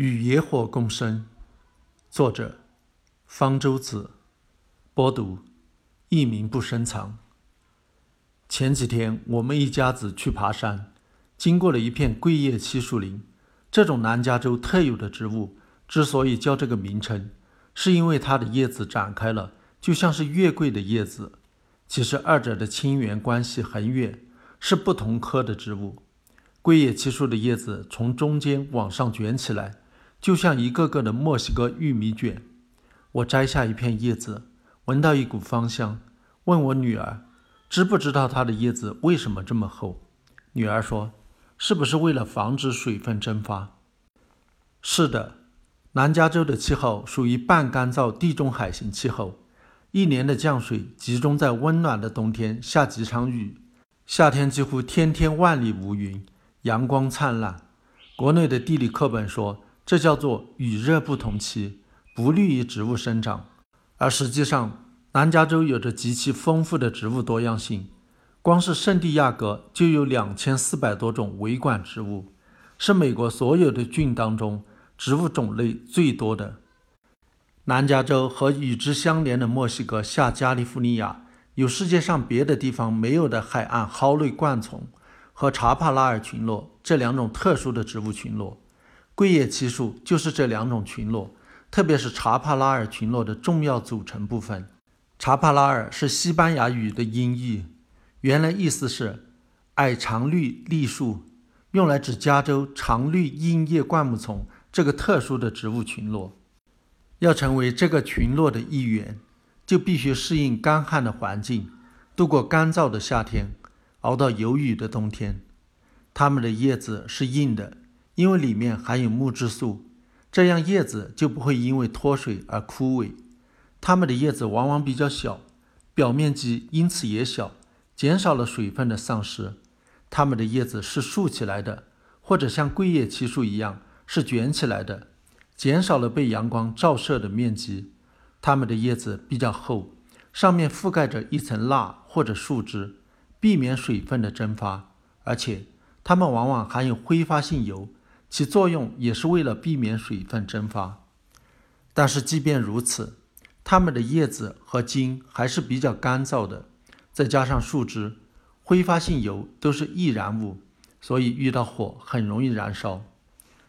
与野火共生，作者方舟子，播读一名不深藏。前几天我们一家子去爬山，经过了一片桂叶漆树林。这种南加州特有的植物之所以叫这个名称，是因为它的叶子展开了，就像是月桂的叶子。其实二者的亲缘关系很远，是不同科的植物。桂叶漆树的叶子从中间往上卷起来。就像一个个的墨西哥玉米卷。我摘下一片叶子，闻到一股芳香，问我女儿，知不知道它的叶子为什么这么厚？女儿说：“是不是为了防止水分蒸发？”是的，南加州的气候属于半干燥地中海型气候，一年的降水集中在温暖的冬天下几场雨，夏天几乎天天万里无云，阳光灿烂。国内的地理课本说。这叫做雨热不同期，不利于植物生长。而实际上，南加州有着极其丰富的植物多样性，光是圣地亚哥就有两千四百多种维管植物，是美国所有的郡当中植物种类最多的。南加州和与之相连的墨西哥下加利福尼亚，有世界上别的地方没有的海岸蒿类灌丛和查帕拉尔群落这两种特殊的植物群落。桂叶漆树就是这两种群落，特别是查帕拉尔群落的重要组成部分。查帕拉尔是西班牙语的音译，原来意思是矮长绿栎树，用来指加州常绿硬叶灌木丛这个特殊的植物群落。要成为这个群落的一员，就必须适应干旱的环境，度过干燥的夏天，熬到有雨的冬天。它们的叶子是硬的。因为里面含有木质素，这样叶子就不会因为脱水而枯萎。它们的叶子往往比较小，表面积因此也小，减少了水分的丧失。它们的叶子是竖起来的，或者像桂叶漆树一样是卷起来的，减少了被阳光照射的面积。它们的叶子比较厚，上面覆盖着一层蜡或者树脂，避免水分的蒸发。而且，它们往往含有挥发性油。其作用也是为了避免水分蒸发，但是即便如此，它们的叶子和茎还是比较干燥的，再加上树枝、挥发性油都是易燃物，所以遇到火很容易燃烧。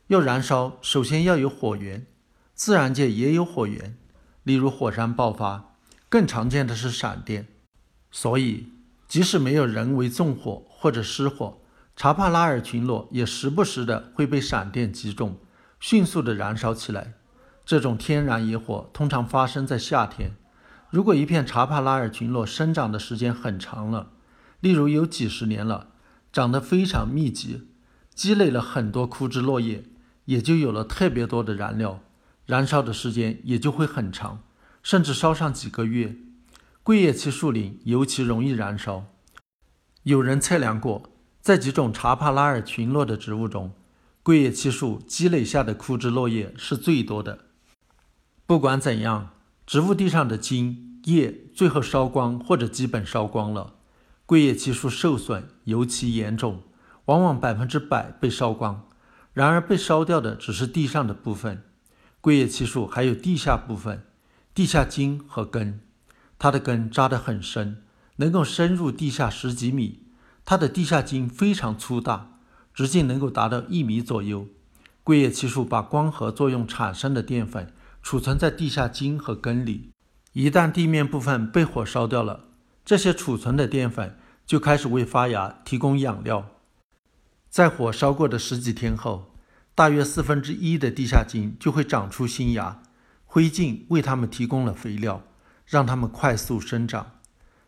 要燃烧，首先要有火源，自然界也有火源，例如火山爆发，更常见的是闪电。所以，即使没有人为纵火或者失火，查帕拉尔群落也时不时的会被闪电击中，迅速的燃烧起来。这种天然野火通常发生在夏天。如果一片查帕拉尔群落生长的时间很长了，例如有几十年了，长得非常密集，积累了很多枯枝落叶，也就有了特别多的燃料，燃烧的时间也就会很长，甚至烧上几个月。桂叶期树林尤其容易燃烧。有人测量过。在几种查帕拉尔群落的植物中，桂叶漆树积累下的枯枝落叶是最多的。不管怎样，植物地上的茎叶最后烧光或者基本烧光了，桂叶漆树受损尤其严重，往往百分之百被烧光。然而被烧掉的只是地上的部分，桂叶漆树还有地下部分，地下茎和根。它的根扎得很深，能够深入地下十几米。它的地下茎非常粗大，直径能够达到一米左右。桂叶漆树把光合作用产生的淀粉储存在地下茎和根里，一旦地面部分被火烧掉了，这些储存的淀粉就开始为发芽提供养料。在火烧过的十几天后，大约四分之一的地下茎就会长出新芽，灰烬为它们提供了肥料，让它们快速生长。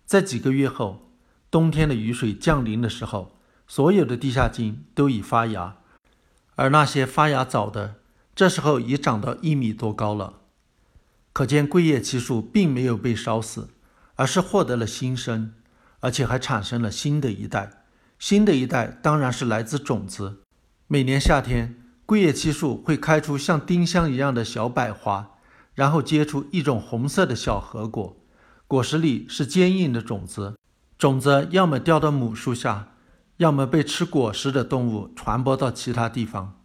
在几个月后。冬天的雨水降临的时候，所有的地下茎都已发芽，而那些发芽早的，这时候已长到一米多高了。可见桂叶漆树并没有被烧死，而是获得了新生，而且还产生了新的一代。新的一代当然是来自种子。每年夏天，桂叶漆树会开出像丁香一样的小百花，然后结出一种红色的小核果，果实里是坚硬的种子。种子要么掉到母树下，要么被吃果实的动物传播到其他地方。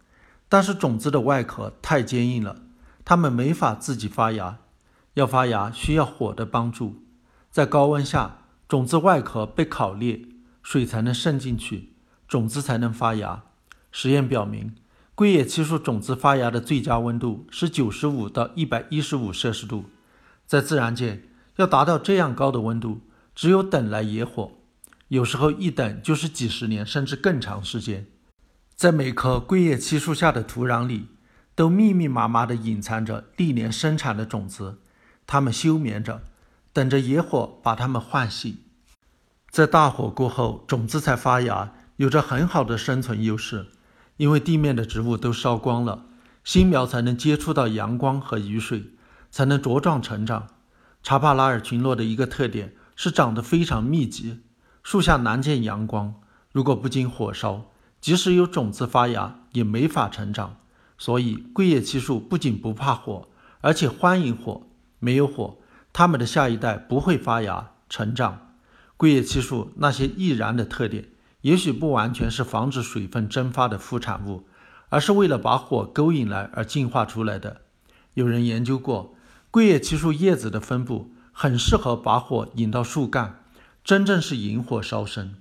但是种子的外壳太坚硬了，它们没法自己发芽。要发芽需要火的帮助，在高温下，种子外壳被烤裂，水才能渗进去，种子才能发芽。实验表明，桂叶漆树种子发芽的最佳温度是九十五到一百一十五摄氏度。在自然界，要达到这样高的温度，只有等来野火，有时候一等就是几十年甚至更长时间。在每棵桂叶漆树下的土壤里，都密密麻麻地隐藏着历年生产的种子，它们休眠着，等着野火把它们唤醒。在大火过后，种子才发芽，有着很好的生存优势，因为地面的植物都烧光了，新苗才能接触到阳光和雨水，才能茁壮成长。查帕拉尔群落的一个特点是长得非常密集，树下难见阳光，如果不经火烧。即使有种子发芽，也没法成长。所以，桂叶漆树不仅不怕火，而且欢迎火。没有火，它们的下一代不会发芽成长。桂叶漆树那些易燃的特点，也许不完全是防止水分蒸发的副产物，而是为了把火勾引来而进化出来的。有人研究过，桂叶漆树叶子的分布很适合把火引到树干，真正是引火烧身。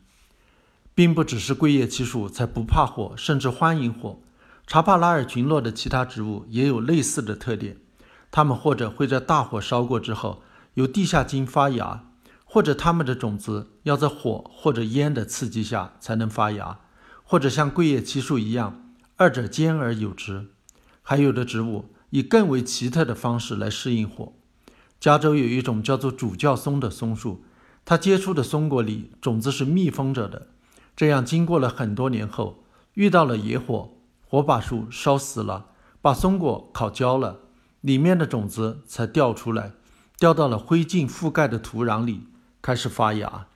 并不只是桂叶漆树才不怕火，甚至欢迎火。查帕拉尔群落的其他植物也有类似的特点，它们或者会在大火烧过之后由地下茎发芽，或者它们的种子要在火或者烟的刺激下才能发芽，或者像桂叶漆树一样，二者兼而有之。还有的植物以更为奇特的方式来适应火。加州有一种叫做主教松的松树，它结出的松果里种子是密封着的。这样，经过了很多年后，遇到了野火，火把树烧死了，把松果烤焦了，里面的种子才掉出来，掉到了灰烬覆盖的土壤里，开始发芽。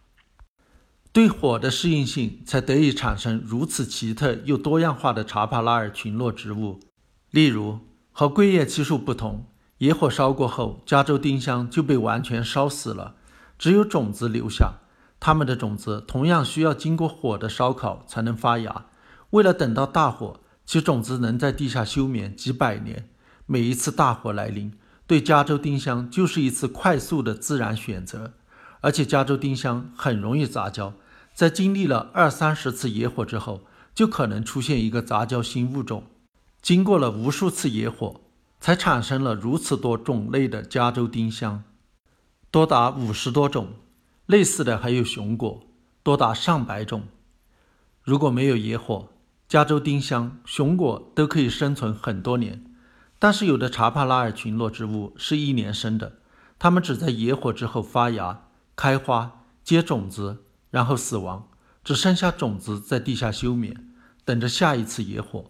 对火的适应性才得以产生如此奇特又多样化的查帕拉尔群落植物。例如，和桂叶漆树不同，野火烧过后，加州丁香就被完全烧死了，只有种子留下。它们的种子同样需要经过火的烧烤才能发芽。为了等到大火，其种子能在地下休眠几百年。每一次大火来临，对加州丁香就是一次快速的自然选择。而且加州丁香很容易杂交，在经历了二三十次野火之后，就可能出现一个杂交新物种。经过了无数次野火，才产生了如此多种类的加州丁香，多达五十多种。类似的还有熊果，多达上百种。如果没有野火，加州丁香、熊果都可以生存很多年。但是有的查帕拉尔群落植物是一年生的，它们只在野火之后发芽、开花、结种子，然后死亡，只剩下种子在地下休眠，等着下一次野火。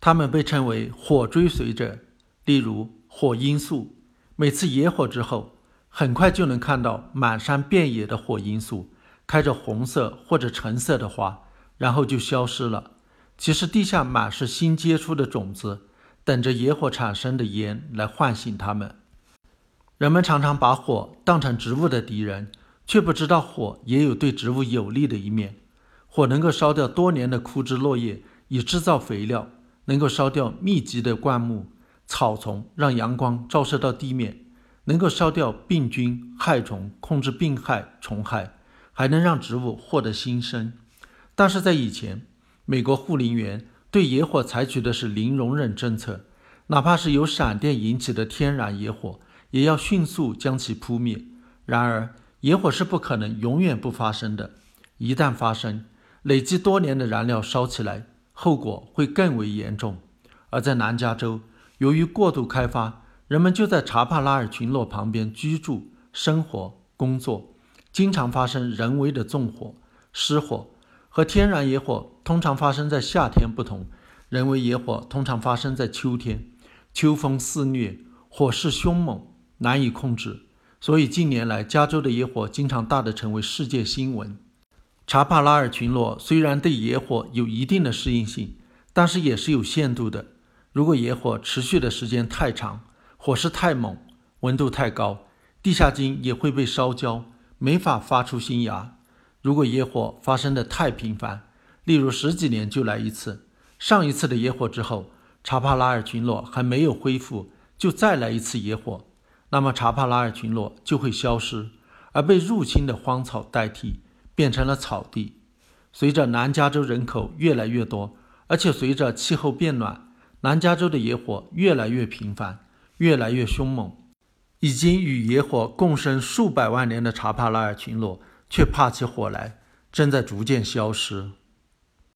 它们被称为火追随者，例如火罂粟。每次野火之后，很快就能看到满山遍野的火罂粟，开着红色或者橙色的花，然后就消失了。其实地下满是新结出的种子，等着野火产生的烟来唤醒它们。人们常常把火当成植物的敌人，却不知道火也有对植物有利的一面。火能够烧掉多年的枯枝落叶，以制造肥料；能够烧掉密集的灌木、草丛，让阳光照射到地面。能够烧掉病菌、害虫，控制病害、虫害，还能让植物获得新生。但是在以前，美国护林员对野火采取的是零容忍政策，哪怕是由闪电引起的天然野火，也要迅速将其扑灭。然而，野火是不可能永远不发生的，一旦发生，累积多年的燃料烧起来，后果会更为严重。而在南加州，由于过度开发，人们就在查帕拉尔群落旁边居住、生活、工作，经常发生人为的纵火、失火。和天然野火通常发生在夏天不同，人为野火通常发生在秋天。秋风肆虐，火势凶猛，难以控制。所以近年来，加州的野火经常大的成为世界新闻。查帕拉尔群落虽然对野火有一定的适应性，但是也是有限度的。如果野火持续的时间太长，火势太猛，温度太高，地下茎也会被烧焦，没法发出新芽。如果野火发生的太频繁，例如十几年就来一次，上一次的野火之后，查帕拉尔群落还没有恢复，就再来一次野火，那么查帕拉尔群落就会消失，而被入侵的荒草代替，变成了草地。随着南加州人口越来越多，而且随着气候变暖，南加州的野火越来越频繁，越来越凶猛。已经与野火共生数百万年的查帕拉尔群落，却怕起火来，正在逐渐消失。